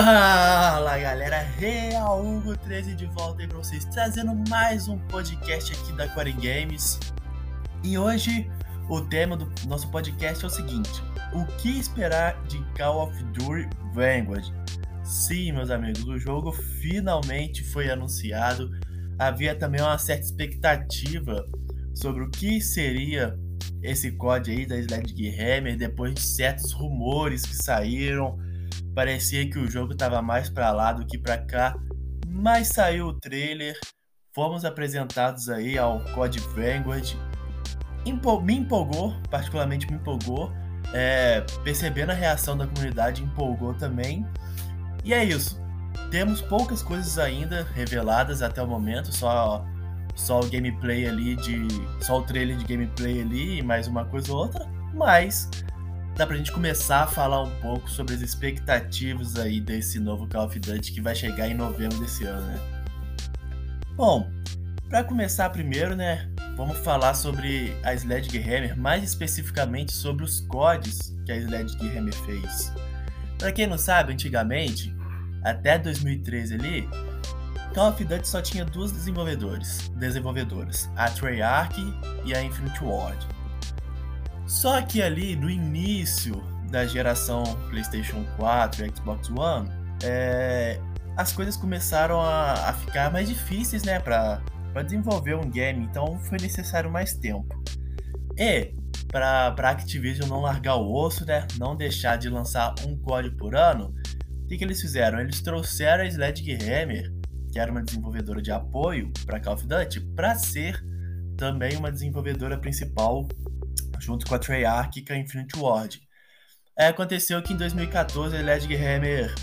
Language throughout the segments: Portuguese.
Fala galera, Real Hugo 13 de volta aí pra vocês, trazendo mais um podcast aqui da Core Games. E hoje o tema do nosso podcast é o seguinte: o que esperar de Call of Duty Vanguard? Sim, meus amigos, o jogo finalmente foi anunciado. Havia também uma certa expectativa sobre o que seria esse COD aí da Sledgehammer depois de certos rumores que saíram Parecia que o jogo estava mais para lá do que para cá, mas saiu o trailer, fomos apresentados aí ao Code Vanguard. Me empolgou, particularmente me empolgou. É, percebendo a reação da comunidade, empolgou também. E é isso. Temos poucas coisas ainda reveladas até o momento, só só o gameplay ali de só o trailer de gameplay ali e mais uma coisa ou outra, mas dá pra gente começar a falar um pouco sobre as expectativas aí desse novo Call of Duty que vai chegar em novembro desse ano, né? Bom, para começar primeiro, né, vamos falar sobre a Sledgehammer, mais especificamente sobre os CODs que a Sledgehammer fez. Para quem não sabe, antigamente, até 2013 ali, Call of Duty só tinha duas desenvolvedores, desenvolvedoras, a Treyarch e a Infinite Ward. Só que ali no início da geração PlayStation 4 e Xbox One, é, as coisas começaram a, a, ficar mais difíceis, né, para desenvolver um game. Então foi necessário mais tempo. E para a Activision não largar o osso, né, não deixar de lançar um código por ano, o que, que eles fizeram? Eles trouxeram a Sledgehammer, que era uma desenvolvedora de apoio para Call of Duty, para ser também uma desenvolvedora principal junto com a Treyarch e com a Infinity Ward. É, aconteceu que em 2014 a Hammer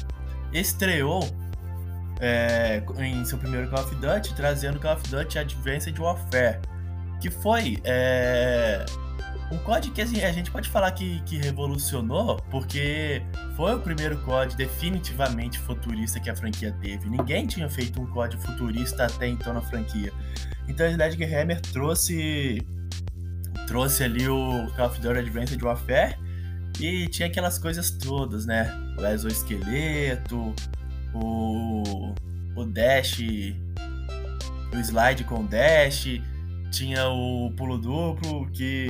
estreou é, em seu primeiro Call of Duty, trazendo Call of Duty Advanced Warfare, que foi é, um código que assim, a gente pode falar que, que revolucionou, porque foi o primeiro código definitivamente futurista que a franquia teve. Ninguém tinha feito um código futurista até então na franquia. Então a Hammer trouxe trouxe ali o Call of Duty Advanced Warfare e tinha aquelas coisas todas, né? O exoesqueleto, o, o dash, o slide com dash, tinha o pulo duplo que,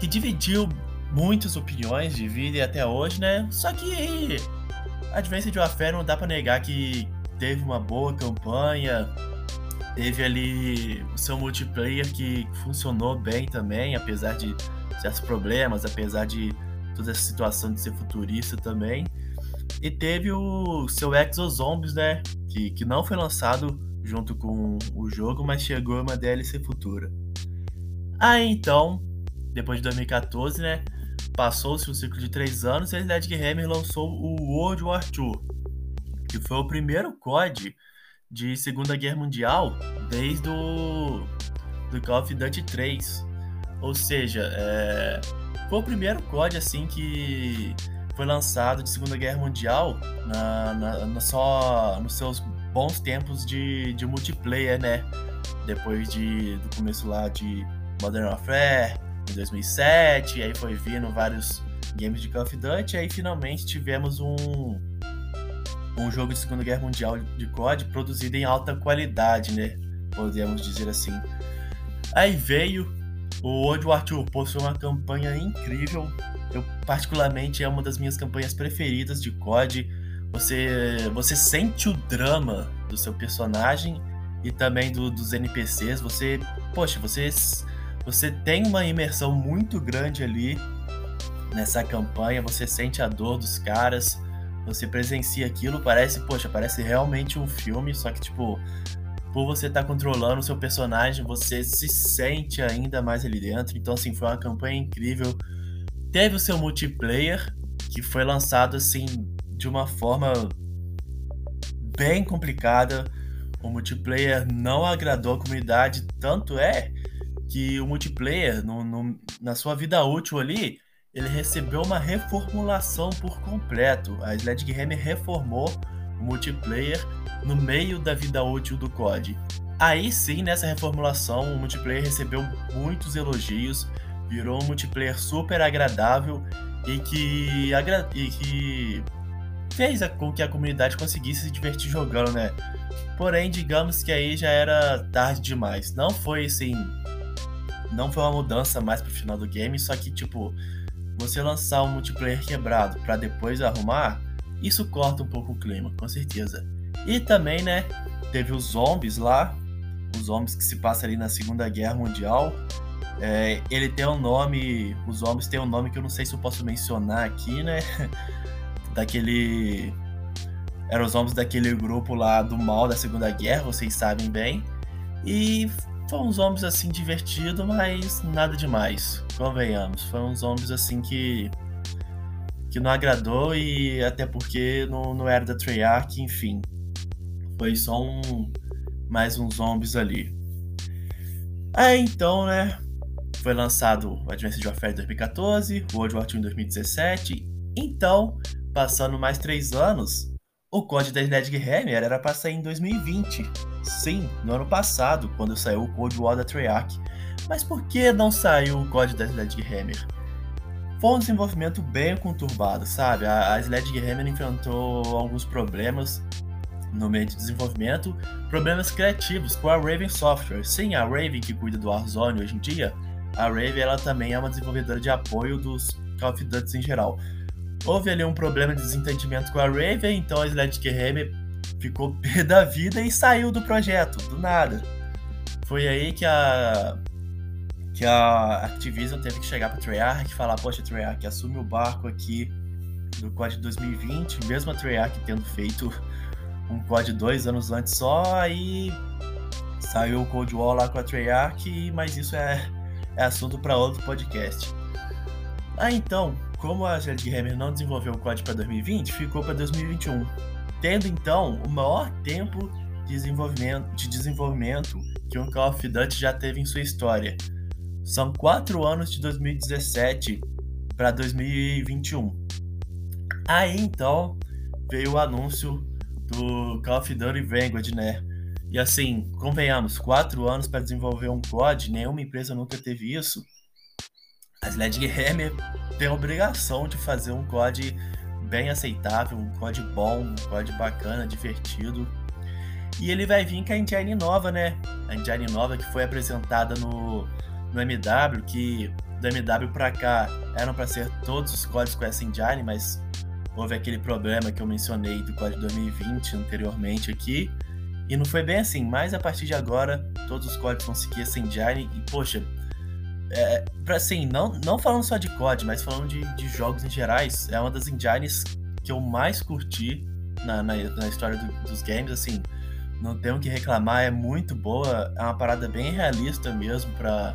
que dividiu muitas opiniões, divide até hoje, né? Só que Advanced Warfare não dá para negar que teve uma boa campanha, Teve ali o seu multiplayer que funcionou bem também, apesar de certos problemas, apesar de toda essa situação de ser futurista também. E teve o seu Exo Zombies, né? Que, que não foi lançado junto com o jogo, mas chegou uma DLC futura. Aí então, depois de 2014, né? Passou-se um ciclo de três anos e a Hammer lançou o World War II, que foi o primeiro COD de Segunda Guerra Mundial desde o do Call of Duty 3. Ou seja, é, foi o primeiro COD assim que foi lançado de Segunda Guerra Mundial na, na, na só nos seus bons tempos de, de multiplayer, né? Depois de, do começo lá de Modern Warfare em 2007, aí foi vindo vários games de Call of Duty, aí finalmente tivemos um um jogo de Segunda Guerra Mundial de COD produzido em alta qualidade, né? Podemos dizer assim. Aí veio o World War II, possui uma campanha incrível. Eu particularmente é uma das minhas campanhas preferidas de COD. Você você sente o drama do seu personagem e também do, dos NPCs. Você, poxa, você você tem uma imersão muito grande ali nessa campanha. Você sente a dor dos caras você presencia aquilo, parece, poxa, parece realmente um filme, só que, tipo, por você estar tá controlando o seu personagem, você se sente ainda mais ali dentro. Então, assim, foi uma campanha incrível. Teve o seu multiplayer, que foi lançado, assim, de uma forma bem complicada. O multiplayer não agradou a comunidade, tanto é que o multiplayer, no, no, na sua vida útil ali, ele recebeu uma reformulação por completo. A Sledgehammer reformou o multiplayer no meio da vida útil do COD. Aí sim, nessa reformulação, o multiplayer recebeu muitos elogios, virou um multiplayer super agradável e que, agra e que fez com que a comunidade conseguisse se divertir jogando, né? Porém, digamos que aí já era tarde demais. Não foi assim. Não foi uma mudança mais pro final do game, só que, tipo, você lançar um multiplayer quebrado para depois arrumar, isso corta um pouco o clima, com certeza. E também, né, teve os zombies lá, os zombies que se passa ali na Segunda Guerra Mundial. É, ele tem um nome, os zombies tem um nome que eu não sei se eu posso mencionar aqui, né? Daquele. Eram os zombies daquele grupo lá do mal da Segunda Guerra, vocês sabem bem. E foram uns zombies assim divertido, mas nada demais, convenhamos. Foram uns zombies assim que que não agradou e até porque não, não era da Treyarch, enfim. Foi só um mais uns zombies ali. Aí então, né, foi lançado o Advanced Warfare 2014, World War II em 2017. Então, passando mais três anos, o código da Sledgehammer era para sair em 2020. Sim, no ano passado, quando saiu o Cold War da Treyarch. Mas por que não saiu o código da Sledgehammer? Foi um desenvolvimento bem conturbado, sabe? A, a Sledgehammer enfrentou alguns problemas no meio de desenvolvimento, problemas criativos com a Raven Software. Sim, a Raven que cuida do Warzone hoje em dia, a Raven ela também é uma desenvolvedora de apoio dos Call of Duty em geral. Houve ali um problema de desentendimento com a Raven, então a Sledgehammer ficou pé da vida e saiu do projeto, do nada. Foi aí que a que a Activision teve que chegar para Treyarch e falar, poxa, Treyarch, assume o barco aqui do COD 2020, mesmo a Treyarch tendo feito um COD dois anos antes só, aí saiu o Cold War lá com a Treyarch, mas isso é, é assunto para outro podcast. Ah, então, como a Hammer não desenvolveu o COD para 2020, ficou para 2021, tendo então o maior tempo de desenvolvimento, de desenvolvimento que um Call of Duty já teve em sua história. São quatro anos de 2017 para 2021. Aí então veio o anúncio do Call of Duty Vanguard, né? E assim, convenhamos, quatro anos para desenvolver um COD, nenhuma empresa nunca teve isso. A Sledgehammer tem a obrigação de fazer um COD bem aceitável, um COD bom, um COD bacana, divertido. E ele vai vir com a engine nova, né? A engine nova que foi apresentada no, no MW, que do MW para cá eram para ser todos os códigos com essa engine, mas houve aquele problema que eu mencionei do código 2020 anteriormente aqui. E não foi bem assim, mas a partir de agora todos os códigos vão seguir essa engine e poxa, é, pra, assim, não, não falando só de COD, mas falando de, de jogos em gerais, é uma das engines que eu mais curti na, na, na história do, dos games, assim, não tenho o que reclamar, é muito boa, é uma parada bem realista mesmo para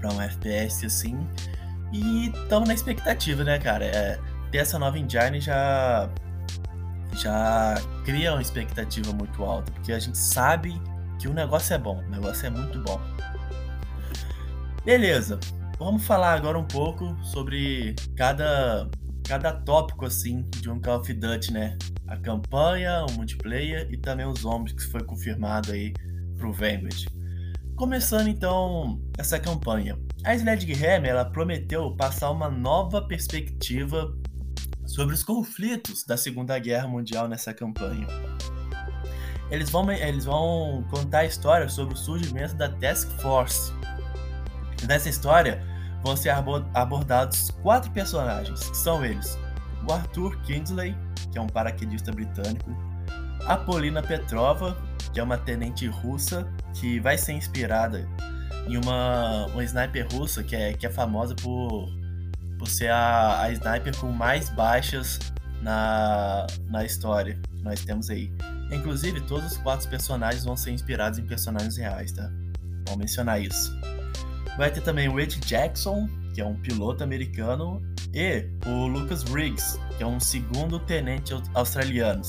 para um FPS assim. E estamos na expectativa, né, cara? É, ter essa nova engine já já cria uma expectativa muito alta, porque a gente sabe que o negócio é bom, o negócio é muito bom. Beleza, vamos falar agora um pouco sobre cada, cada tópico assim de um Call of Duty, né? A campanha, o multiplayer e também os zombies que foi confirmado aí pro Vanguard. Começando então essa campanha, a Sledgehammer ela prometeu passar uma nova perspectiva sobre os conflitos da Segunda Guerra Mundial nessa campanha. Eles vão, eles vão contar a história sobre o surgimento da Task Force. Nessa história vão ser abordados quatro personagens, que são eles: o Arthur Kingsley, que é um paraquedista britânico, a Polina Petrova, que é uma tenente russa que vai ser inspirada em uma, uma sniper russa que é, que é famosa por por ser a, a sniper com mais baixas na, na história que nós temos aí. Inclusive, todos os quatro personagens vão ser inspirados em personagens reais, tá? Vamos mencionar isso. Vai ter também o Ed Jackson, que é um piloto americano, e o Lucas Riggs, que é um segundo tenente australiano.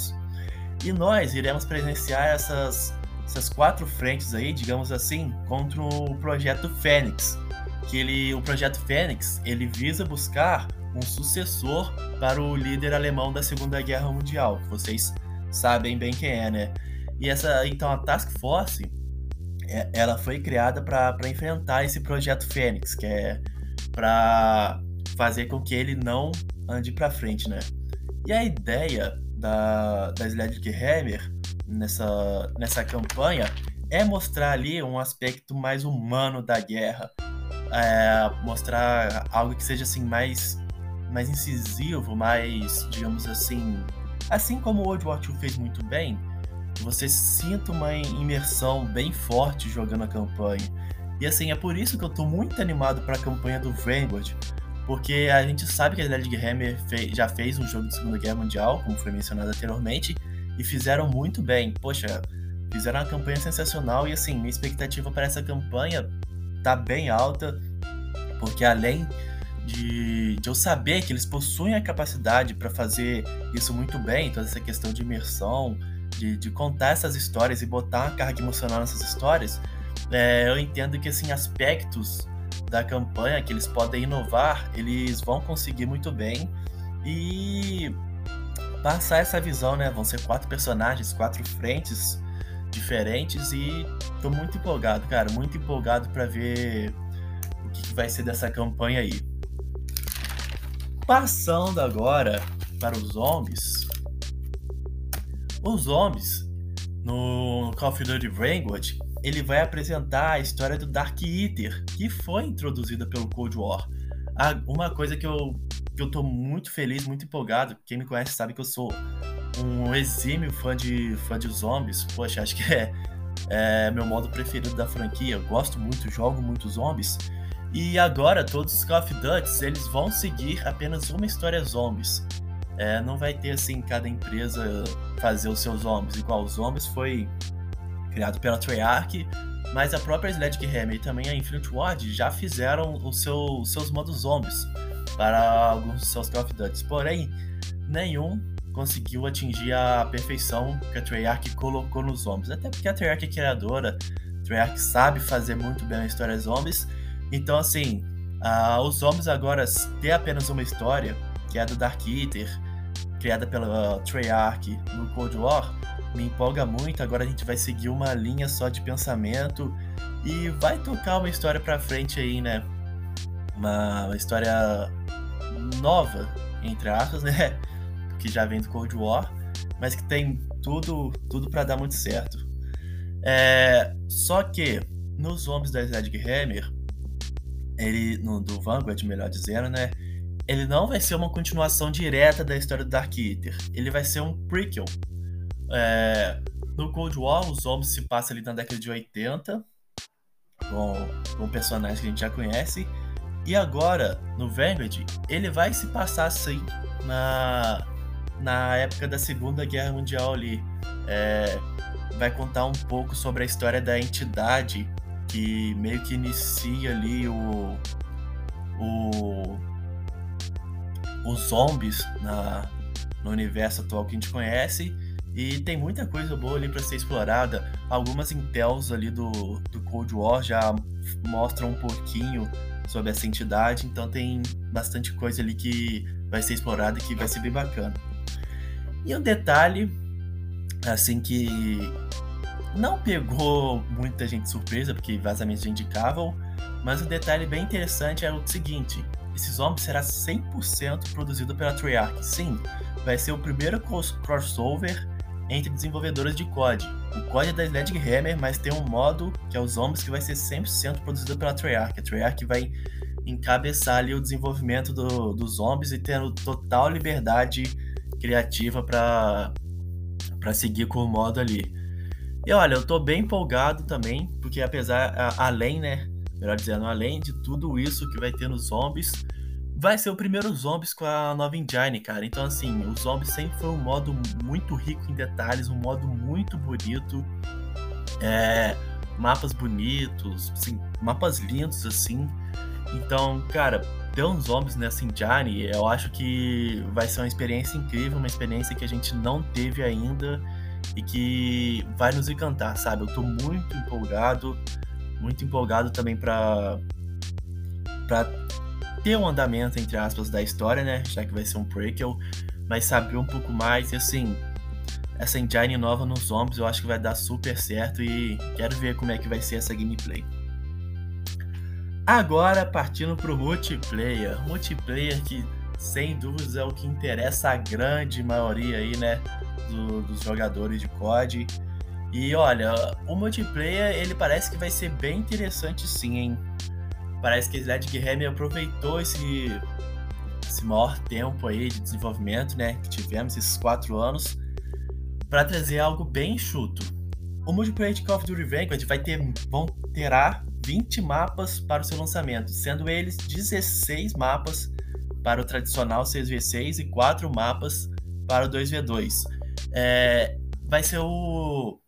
E nós iremos presenciar essas, essas quatro frentes aí, digamos assim, contra o projeto Fênix, que ele, o projeto Fênix, ele visa buscar um sucessor para o líder alemão da Segunda Guerra Mundial, que vocês sabem bem quem é, né? E essa, então a Task Force, ela foi criada para enfrentar esse projeto Fênix, que é para fazer com que ele não ande para frente, né? E a ideia da, da nessa, nessa campanha é mostrar ali um aspecto mais humano da guerra. É, mostrar algo que seja assim mais, mais incisivo, mais, digamos assim, assim como o World War II fez muito bem, você sinta uma imersão bem forte jogando a campanha. E assim, é por isso que eu tô muito animado para a campanha do Vanguard, porque a gente sabe que a Sledgehammer fez, já fez um jogo de Segunda Guerra Mundial, como foi mencionado anteriormente, e fizeram muito bem. Poxa, fizeram uma campanha sensacional e assim, minha expectativa para essa campanha tá bem alta, porque além de, de eu saber que eles possuem a capacidade para fazer isso muito bem, toda essa questão de imersão, de, de contar essas histórias e botar uma carga emocional nessas histórias, é, eu entendo que assim aspectos da campanha que eles podem inovar, eles vão conseguir muito bem e passar essa visão, né? Vão ser quatro personagens, quatro frentes diferentes e tô muito empolgado, cara, muito empolgado para ver o que, que vai ser dessa campanha aí. Passando agora para os zombies. Os zombies no Call of Duty Vanguard ele vai apresentar a história do Dark Eater, que foi introduzida pelo Cold War. Ah, uma coisa que eu, que eu tô muito feliz, muito empolgado, quem me conhece sabe que eu sou um exímio fã de, fã de zombies. Poxa, acho que é, é meu modo preferido da franquia. Eu gosto muito, jogo muito zombies. E agora todos os Call of Duty eles vão seguir apenas uma história zombies. É, não vai ter assim cada empresa fazer os seus zombies. Igual os zombies foi criado pela Treyarch, mas a própria Sledgehammer e também a Infinite Ward já fizeram os seu, seus modos zombies para alguns dos seus Call of Duty. Porém, nenhum conseguiu atingir a perfeição que a Treyarch colocou nos zombies. Até porque a Treyarch é criadora, a Treyarch sabe fazer muito bem a história zombies. Então, assim, uh, os zombies agora ter apenas uma história, que é do Dark Eater, criada pela Treyarch no Cold War, me empolga muito. Agora a gente vai seguir uma linha só de pensamento e vai tocar uma história pra frente aí, né? Uma, história nova, entre aspas, né? Que já vem do Cold War, mas que tem tudo, tudo para dar muito certo. É, só que nos zombies da Sledgehammer, ele no, do Vanguard, melhor dizendo, né? Ele não vai ser uma continuação direta da história do Dark Eater. Ele vai ser um prequel é, no Cold War, os zombies se passam ali na década de 80, com, com personagens que a gente já conhece. E agora, no Vanguard, ele vai se passar assim na, na época da Segunda Guerra Mundial ali. É, vai contar um pouco sobre a história da entidade que meio que inicia ali o, o os zombies na, no universo atual que a gente conhece e tem muita coisa boa ali para ser explorada. Algumas intels ali do, do Cold War já mostram um pouquinho sobre essa entidade, então tem bastante coisa ali que vai ser explorada e que vai ser bem bacana. E um detalhe, assim que não pegou muita gente surpresa, porque vazamentos indicavam, mas um detalhe bem interessante é o seguinte: esse zombie será 100% produzido pela Treyarch. Sim, vai ser o primeiro crossover entre desenvolvedores de COD. O COD é da Sledgehammer, mas tem um modo que é os Zombies que vai ser 100% produzido pela Treyarch. A Treyarch vai encabeçar ali o desenvolvimento do, dos zombies e tendo total liberdade criativa para para seguir com o modo ali. E olha, eu tô bem empolgado também, porque apesar além, né, melhor dizendo, além de tudo isso que vai ter nos zombies, vai ser o primeiro Zombies com a nova engine, cara. Então, assim, o Zombies sempre foi um modo muito rico em detalhes, um modo muito bonito. É, mapas bonitos, assim, mapas lindos, assim. Então, cara, ter uns zombies nessa engine, eu acho que vai ser uma experiência incrível, uma experiência que a gente não teve ainda e que vai nos encantar, sabe? Eu tô muito empolgado, muito empolgado também para para ter um andamento, entre aspas, da história, né? Já que vai ser um prequel, mas saber um pouco mais e assim. Essa engine nova nos zombies eu acho que vai dar super certo e quero ver como é que vai ser essa gameplay. Agora partindo pro multiplayer. Multiplayer que sem dúvidas é o que interessa a grande maioria aí, né, do, dos jogadores de COD. E olha, o multiplayer ele parece que vai ser bem interessante sim, hein? Parece que a Sledgehammer aproveitou esse, esse maior tempo aí de desenvolvimento, né, que tivemos esses quatro anos, para trazer algo bem enxuto. O multiplayer de Call of Duty Vanguard vai ter, vão, terá 20 mapas para o seu lançamento, sendo eles 16 mapas para o tradicional 6v6 e 4 mapas para o 2v2. É, vai ser o,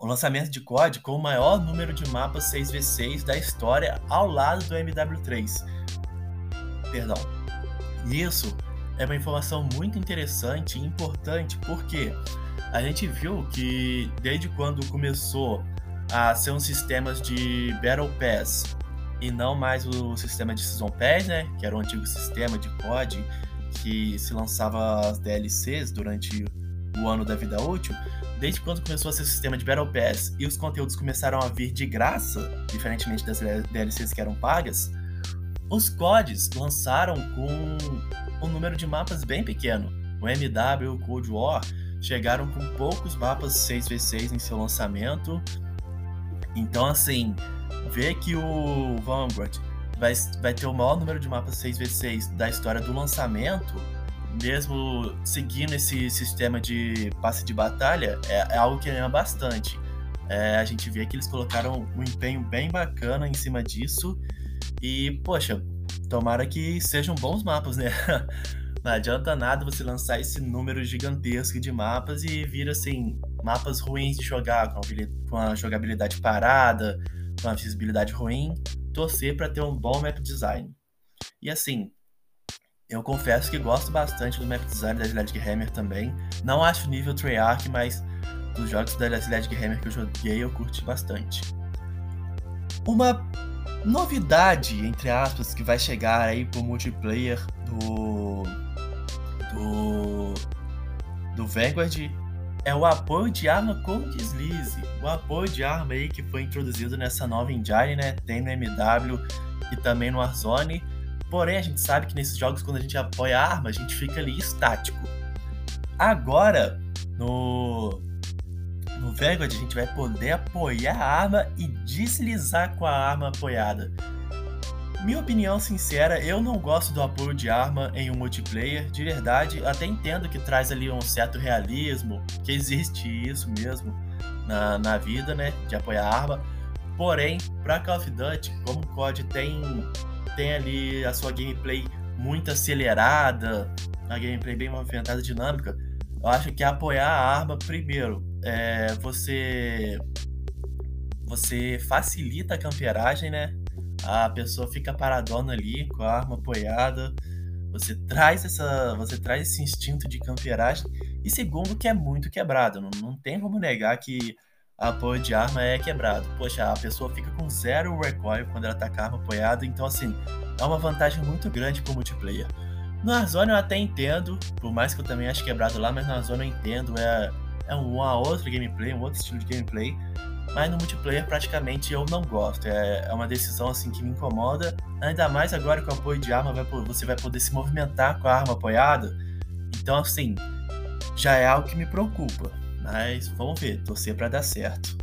o lançamento de COD com o maior número de mapas 6v6 da história ao lado do MW3. Perdão. Isso é uma informação muito interessante e importante porque a gente viu que desde quando começou a ser um sistema de Battle Pass e não mais o sistema de Season Pass, né? Que era o antigo sistema de COD que se lançava as DLCs durante o ano da vida útil. Desde quando começou a ser o sistema de Battle Pass e os conteúdos começaram a vir de graça, diferentemente das DLCs que eram pagas, os CODs lançaram com um número de mapas bem pequeno. O MW e o Cold War chegaram com poucos mapas 6v6 em seu lançamento. Então, assim, ver que o Vanguard vai, vai ter o maior número de mapas 6v6 da história do lançamento, mesmo seguindo esse sistema de passe de batalha, é, é algo que anima bastante. É, a gente vê que eles colocaram um empenho bem bacana em cima disso. E, poxa, tomara que sejam bons mapas, né? Não adianta nada você lançar esse número gigantesco de mapas e vir assim, mapas ruins de jogar, com a jogabilidade parada, uma visibilidade ruim, torcer para ter um bom map design. E assim, eu confesso que gosto bastante do map design da Sledgehammer também. Não acho nível Treyarch, mas dos jogos da Sledgehammer que eu joguei eu curti bastante. Uma novidade, entre aspas, que vai chegar aí pro multiplayer do do do Vanguard é o apoio de arma com deslize. O apoio de arma aí que foi introduzido nessa nova engine, né? Tem no MW e também no Warzone. Porém, a gente sabe que nesses jogos, quando a gente apoia a arma, a gente fica ali estático. Agora, no, no Vanguard, a gente vai poder apoiar a arma e deslizar com a arma apoiada. Minha opinião sincera, eu não gosto do apoio de arma em um multiplayer, de verdade. Até entendo que traz ali um certo realismo, que existe isso mesmo na, na vida, né? De apoiar a arma. Porém, para Call of Duty, como o COD tem, tem ali a sua gameplay muito acelerada, a gameplay bem movimentada, dinâmica, eu acho que apoiar a arma, primeiro, é, você você facilita a camperagem, né? a pessoa fica paradona ali com a arma apoiada. Você traz essa, você traz esse instinto de camperagem e segundo que é muito quebrado. Não, não tem como negar que apoio de arma é quebrado. Poxa, a pessoa fica com zero recoil quando ela tá com a arma apoiada, então assim, é uma vantagem muito grande pro multiplayer. No Warzone eu até entendo, por mais que eu também ache quebrado lá, mas no Warzone eu entendo, é, é uma outra gameplay, um outro estilo de gameplay mas no multiplayer praticamente eu não gosto. É, é uma decisão assim que me incomoda, ainda mais agora que o apoio de arma vai, você vai poder se movimentar com a arma apoiada. Então assim, já é algo que me preocupa, mas vamos ver, torcer para dar certo.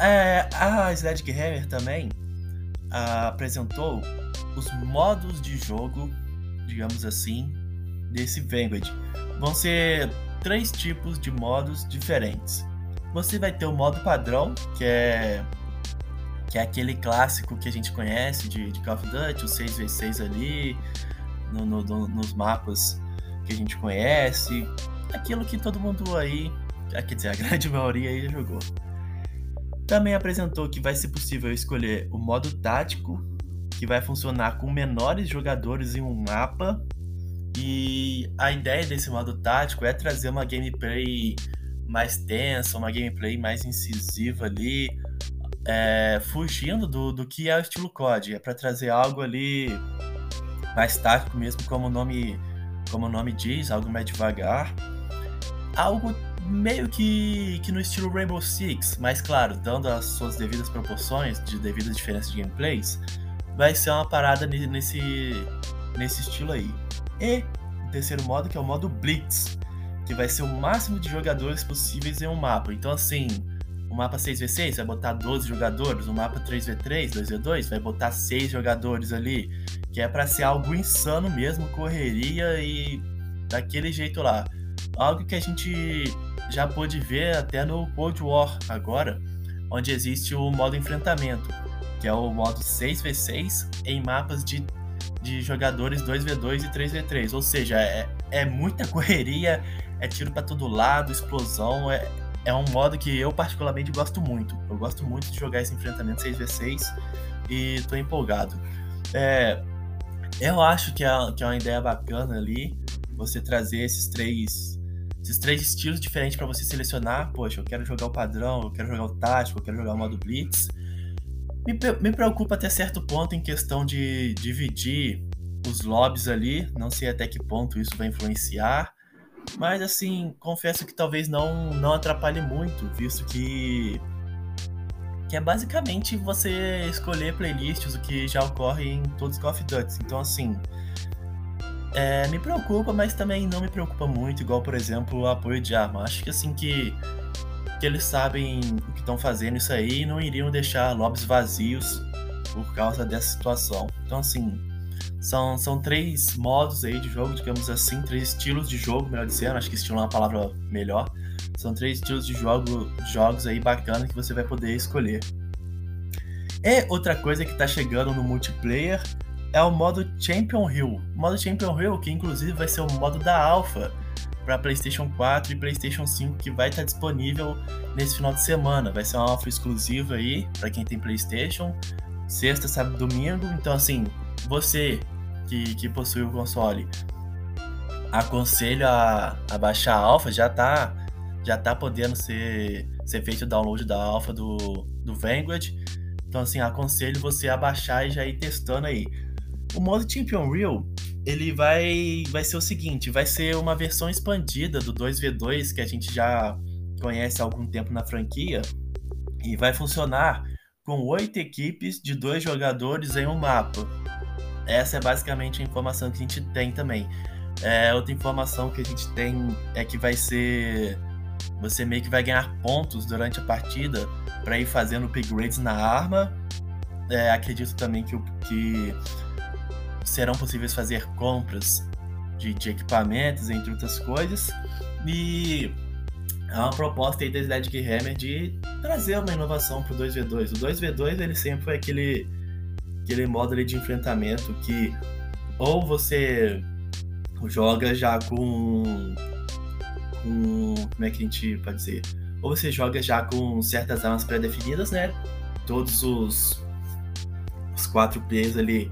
É, a Sledgehammer também ah, apresentou os modos de jogo, digamos assim, desse Vanguard. Vão ser três tipos de modos diferentes. Você vai ter o modo padrão, que é que é aquele clássico que a gente conhece de, de Call of Duty, o 6v6 ali, no, no, no, nos mapas que a gente conhece, aquilo que todo mundo aí, quer dizer, a grande maioria aí jogou. Também apresentou que vai ser possível escolher o modo tático, que vai funcionar com menores jogadores em um mapa. E a ideia desse modo tático é trazer uma gameplay mais tensa, uma gameplay mais incisiva ali, é, fugindo do, do que é o estilo COD. É para trazer algo ali mais tático mesmo, como o nome, como o nome diz, algo mais devagar. Algo meio que, que no estilo Rainbow Six, mas claro, dando as suas devidas proporções, de devidas diferenças de gameplays, vai ser uma parada nesse, nesse estilo aí. E o terceiro modo, que é o modo Blitz, que vai ser o máximo de jogadores possíveis em um mapa. Então, assim, o mapa 6v6 vai botar 12 jogadores, o mapa 3v3, 2v2 vai botar 6 jogadores ali, que é para ser algo insano mesmo, correria e daquele jeito lá. Algo que a gente já pôde ver até no Cold War agora, onde existe o modo enfrentamento, que é o modo 6v6 em mapas de, de jogadores 2v2 e 3v3. Ou seja, é, é muita correria, é tiro para todo lado, explosão, é, é um modo que eu particularmente gosto muito. Eu gosto muito de jogar esse enfrentamento 6v6 e tô empolgado. É, eu acho que é, que é uma ideia bacana ali você trazer esses três esses três estilos diferentes para você selecionar. Poxa, eu quero jogar o padrão, eu quero jogar o tático, eu quero jogar o modo blitz. Me, me preocupa até certo ponto em questão de dividir os lobbies ali. Não sei até que ponto isso vai influenciar. Mas assim, confesso que talvez não, não atrapalhe muito, visto que que é basicamente você escolher playlists, o que já ocorre em todos os Call of Duty. Então assim, é, me preocupa, mas também não me preocupa muito, igual por exemplo o apoio de arma. Acho que assim que, que eles sabem o que estão fazendo isso aí e não iriam deixar lobbies vazios por causa dessa situação. Então assim, são, são três modos aí de jogo, digamos assim, três estilos de jogo, melhor dizendo, acho que estilo é uma palavra melhor. São três estilos de jogo, jogos aí bacana que você vai poder escolher. E outra coisa que está chegando no multiplayer é o modo Champion Hill. O modo Champion Hill, que inclusive vai ser o modo da Alpha para PlayStation 4 e PlayStation 5, que vai estar tá disponível nesse final de semana. Vai ser uma Alpha exclusiva aí para quem tem PlayStation, sexta, sábado, domingo. Então, assim, você que, que possui o console, aconselho a, a baixar a alpha, já tá, já tá podendo ser, ser feito o download da alpha do, do Vanguard. Então, assim, aconselho você a baixar e já ir testando aí. O modo Champion Real, ele vai, vai ser o seguinte, vai ser uma versão expandida do 2v2 que a gente já conhece há algum tempo na franquia e vai funcionar com oito equipes de dois jogadores em um mapa. Essa é basicamente a informação que a gente tem também. É, outra informação que a gente tem é que vai ser. Você meio que vai ganhar pontos durante a partida para ir fazendo upgrades na arma. É, acredito também que, que serão possíveis fazer compras de, de, equipamentos, entre outras coisas. E é uma proposta aí da Sledgehammer de trazer uma inovação para o 2v2. O 2v2 ele sempre foi aquele aquele modo ali de enfrentamento que ou você joga já com, com como é que a gente pode dizer? Ou você joga já com certas armas pré-definidas, né? Todos os, os quatro P's ali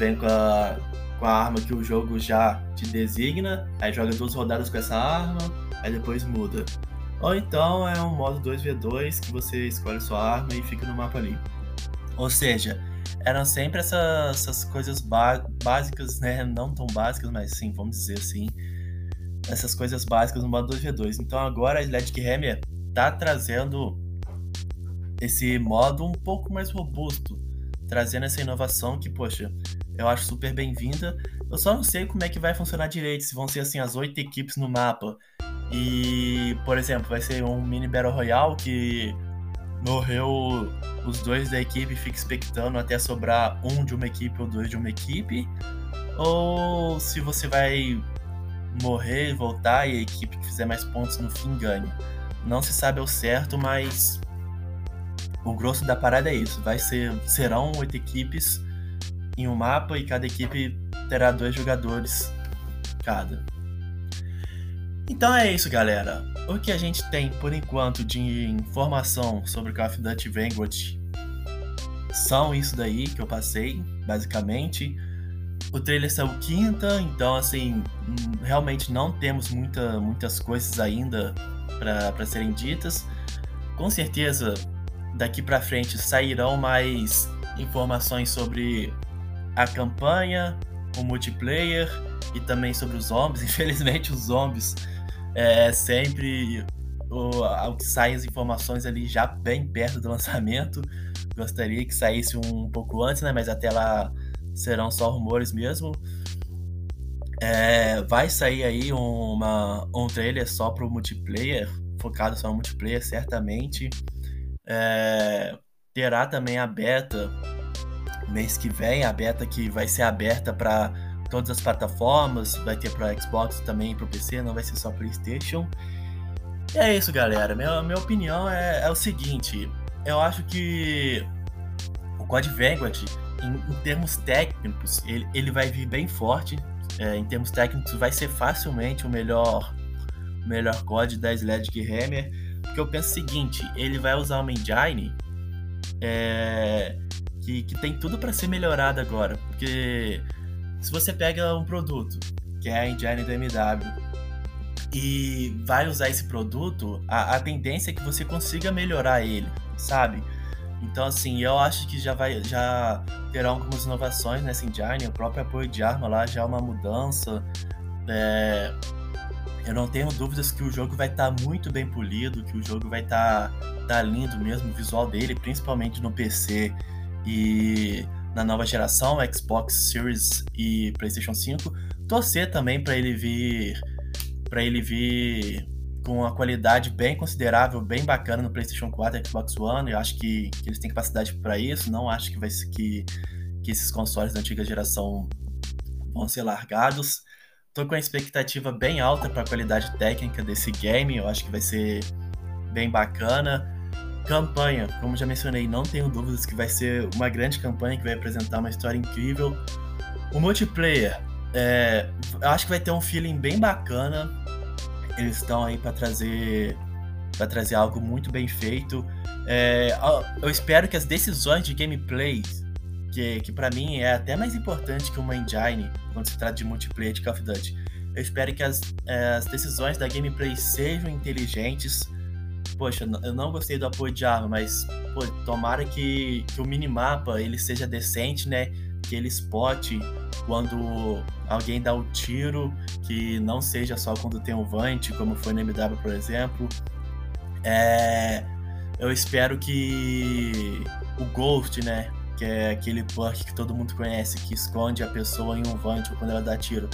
vêm com a, com a arma que o jogo já te designa, aí joga duas rodadas com essa arma, aí depois muda. Ou então é um modo 2v2 que você escolhe sua arma e fica no mapa ali. Ou seja, eram sempre essas, essas coisas básicas, né? Não tão básicas, mas sim, vamos dizer assim. Essas coisas básicas no modo 2v2. Então agora a Sledgehammer tá trazendo esse modo um pouco mais robusto, trazendo essa inovação que, poxa, eu acho super bem-vinda. Eu só não sei como é que vai funcionar direito, se vão ser assim as oito equipes no mapa. E, por exemplo, vai ser um mini Battle Royale que morreu os dois da equipe fica expectando até sobrar um de uma equipe ou dois de uma equipe, ou se você vai morrer, voltar e a equipe que fizer mais pontos no fim ganha. Não se sabe ao certo, mas o grosso da parada é isso. Vai ser serão oito equipes em um mapa e cada equipe terá dois jogadores cada. Então é isso, galera. O que a gente tem por enquanto de informação sobre Call of Duty Vanguard são isso daí que eu passei, basicamente. O trailer saiu quinta, então assim, hum, realmente não temos muita, muitas coisas ainda para serem ditas. Com certeza, daqui para frente sairão mais informações sobre a campanha, o multiplayer e também sobre os zombies. Infelizmente, os zombies é sempre o, o que saem as informações ali já bem perto do lançamento. Gostaria que saísse um pouco antes, né? Mas até lá serão só rumores mesmo. É, vai sair aí uma, um trailer só pro multiplayer, focado só no multiplayer, certamente. É, terá também a beta mês que vem, a beta que vai ser aberta para todas as plataformas, vai ter para Xbox também, para o PC, não vai ser só PlayStation. E é isso, galera. Minha, minha opinião é, é o seguinte: eu acho que o Code Vanguard, em, em termos técnicos, ele, ele vai vir bem forte. É, em termos técnicos, vai ser facilmente o melhor, o melhor COD da Sledgehammer. Porque eu penso o seguinte: ele vai usar uma engine é, que, que tem tudo para ser melhorado agora. Porque se você pega um produto, que é a engine do MW, e vai usar esse produto, a, a tendência é que você consiga melhorar ele, sabe? Então, assim, eu acho que já vai já terão algumas inovações nessa engine. O próprio apoio de arma lá já é uma mudança. É... Eu não tenho dúvidas que o jogo vai estar tá muito bem polido, que o jogo vai estar tá, tá lindo mesmo, o visual dele, principalmente no PC e na nova geração, Xbox Series e PlayStation 5. Torcer também para ele vir para ele vir com uma qualidade bem considerável, bem bacana no PlayStation 4 e Xbox One. Eu acho que, que eles têm capacidade para isso. Não acho que vai que, que esses consoles da antiga geração vão ser largados. Tô com a expectativa bem alta para a qualidade técnica desse game. Eu acho que vai ser bem bacana. Campanha, como já mencionei, não tenho dúvidas que vai ser uma grande campanha que vai apresentar uma história incrível. O multiplayer, é, acho que vai ter um feeling bem bacana. Eles estão aí para trazer para trazer algo muito bem feito. É, eu espero que as decisões de gameplay, que, que para mim é até mais importante que uma engine quando se trata de multiplayer de Call of Duty, eu espero que as, é, as decisões da gameplay sejam inteligentes. Poxa, eu não gostei do apoio de arma, mas pô, tomara que, que o minimapa ele seja decente, né? Que ele spot quando alguém dá o tiro, que não seja só quando tem um Vant, como foi no MW, por exemplo. É, eu espero que o Ghost, né? Que é aquele perk que todo mundo conhece, que esconde a pessoa em um Vant ou quando ela dá tiro.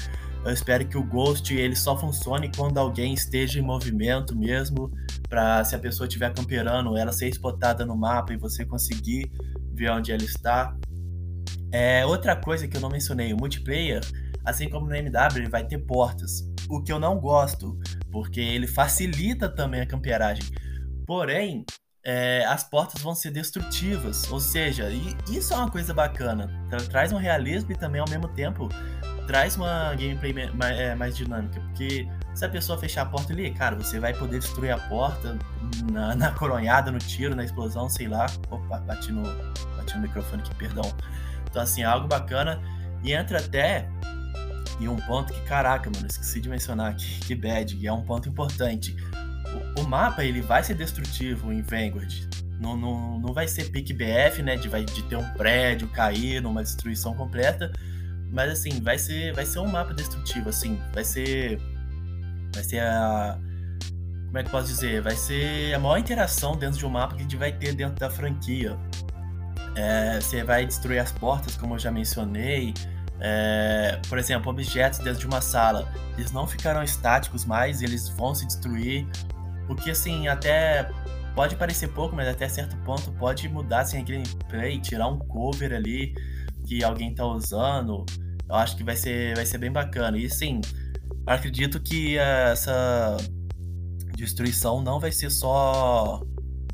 Eu espero que o Ghost ele só funcione quando alguém esteja em movimento mesmo, para se a pessoa estiver camperando, ela ser spotada no mapa e você conseguir ver onde ela está. É, outra coisa que eu não mencionei, o multiplayer, assim como no MW, ele vai ter portas. O que eu não gosto, porque ele facilita também a camperagem. Porém, é, as portas vão ser destrutivas. Ou seja, isso é uma coisa bacana. Tra traz um realismo e também, ao mesmo tempo, traz uma gameplay mais, é, mais dinâmica. Porque se a pessoa fechar a porta ali, cara, você vai poder destruir a porta na, na coronhada, no tiro, na explosão, sei lá. Opa, bati no, bati no microfone aqui, perdão. Então, assim, é algo bacana. E entra até em um ponto que, caraca, mano, esqueci de mencionar aqui, que bad, e é um ponto importante. O, o, mapa, ele vai ser destrutivo em Vanguard. Não, não, não vai ser pique BF, né, de, vai, de ter um prédio cair numa destruição completa, mas, assim, vai ser, vai ser um mapa destrutivo, assim, vai ser... Vai ser a... Como é que eu posso dizer? Vai ser a maior interação dentro de um mapa que a gente vai ter dentro da franquia. É, você vai destruir as portas, como eu já mencionei. É, por exemplo, objetos dentro de uma sala, eles não ficarão estáticos mais, eles vão se destruir. Porque assim, até pode parecer pouco, mas até certo ponto pode mudar assim, a gameplay, tirar um cover ali que alguém tá usando. Eu acho que vai ser, vai ser bem bacana. E sim, acredito que essa destruição não vai ser só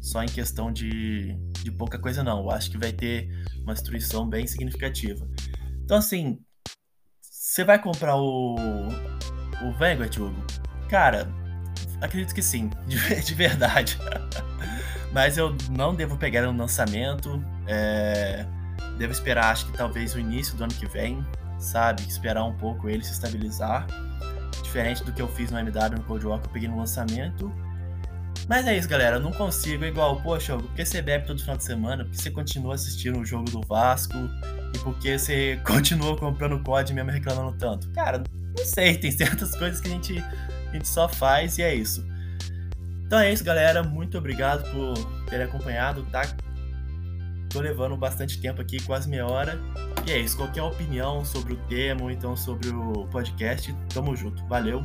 só em questão de, de pouca coisa, não. Eu acho que vai ter uma destruição bem significativa. Então, assim, você vai comprar o, o Vanguard, Hugo? Cara, acredito que sim, de, de verdade. Mas eu não devo pegar no lançamento. É, devo esperar, acho que talvez o início do ano que vem, sabe? Esperar um pouco ele se estabilizar. Diferente do que eu fiz no MW no Cold War, eu peguei no lançamento. Mas é isso, galera. Eu não consigo igual, poxa, porque você bebe todo final de semana, porque você continua assistindo o jogo do Vasco e porque você continua comprando COD mesmo reclamando tanto. Cara, não sei, tem certas coisas que a gente, a gente só faz e é isso. Então é isso, galera. Muito obrigado por ter acompanhado, tá? Tô levando bastante tempo aqui, quase meia hora. E é isso, qualquer opinião sobre o tema ou então sobre o podcast, tamo junto. Valeu!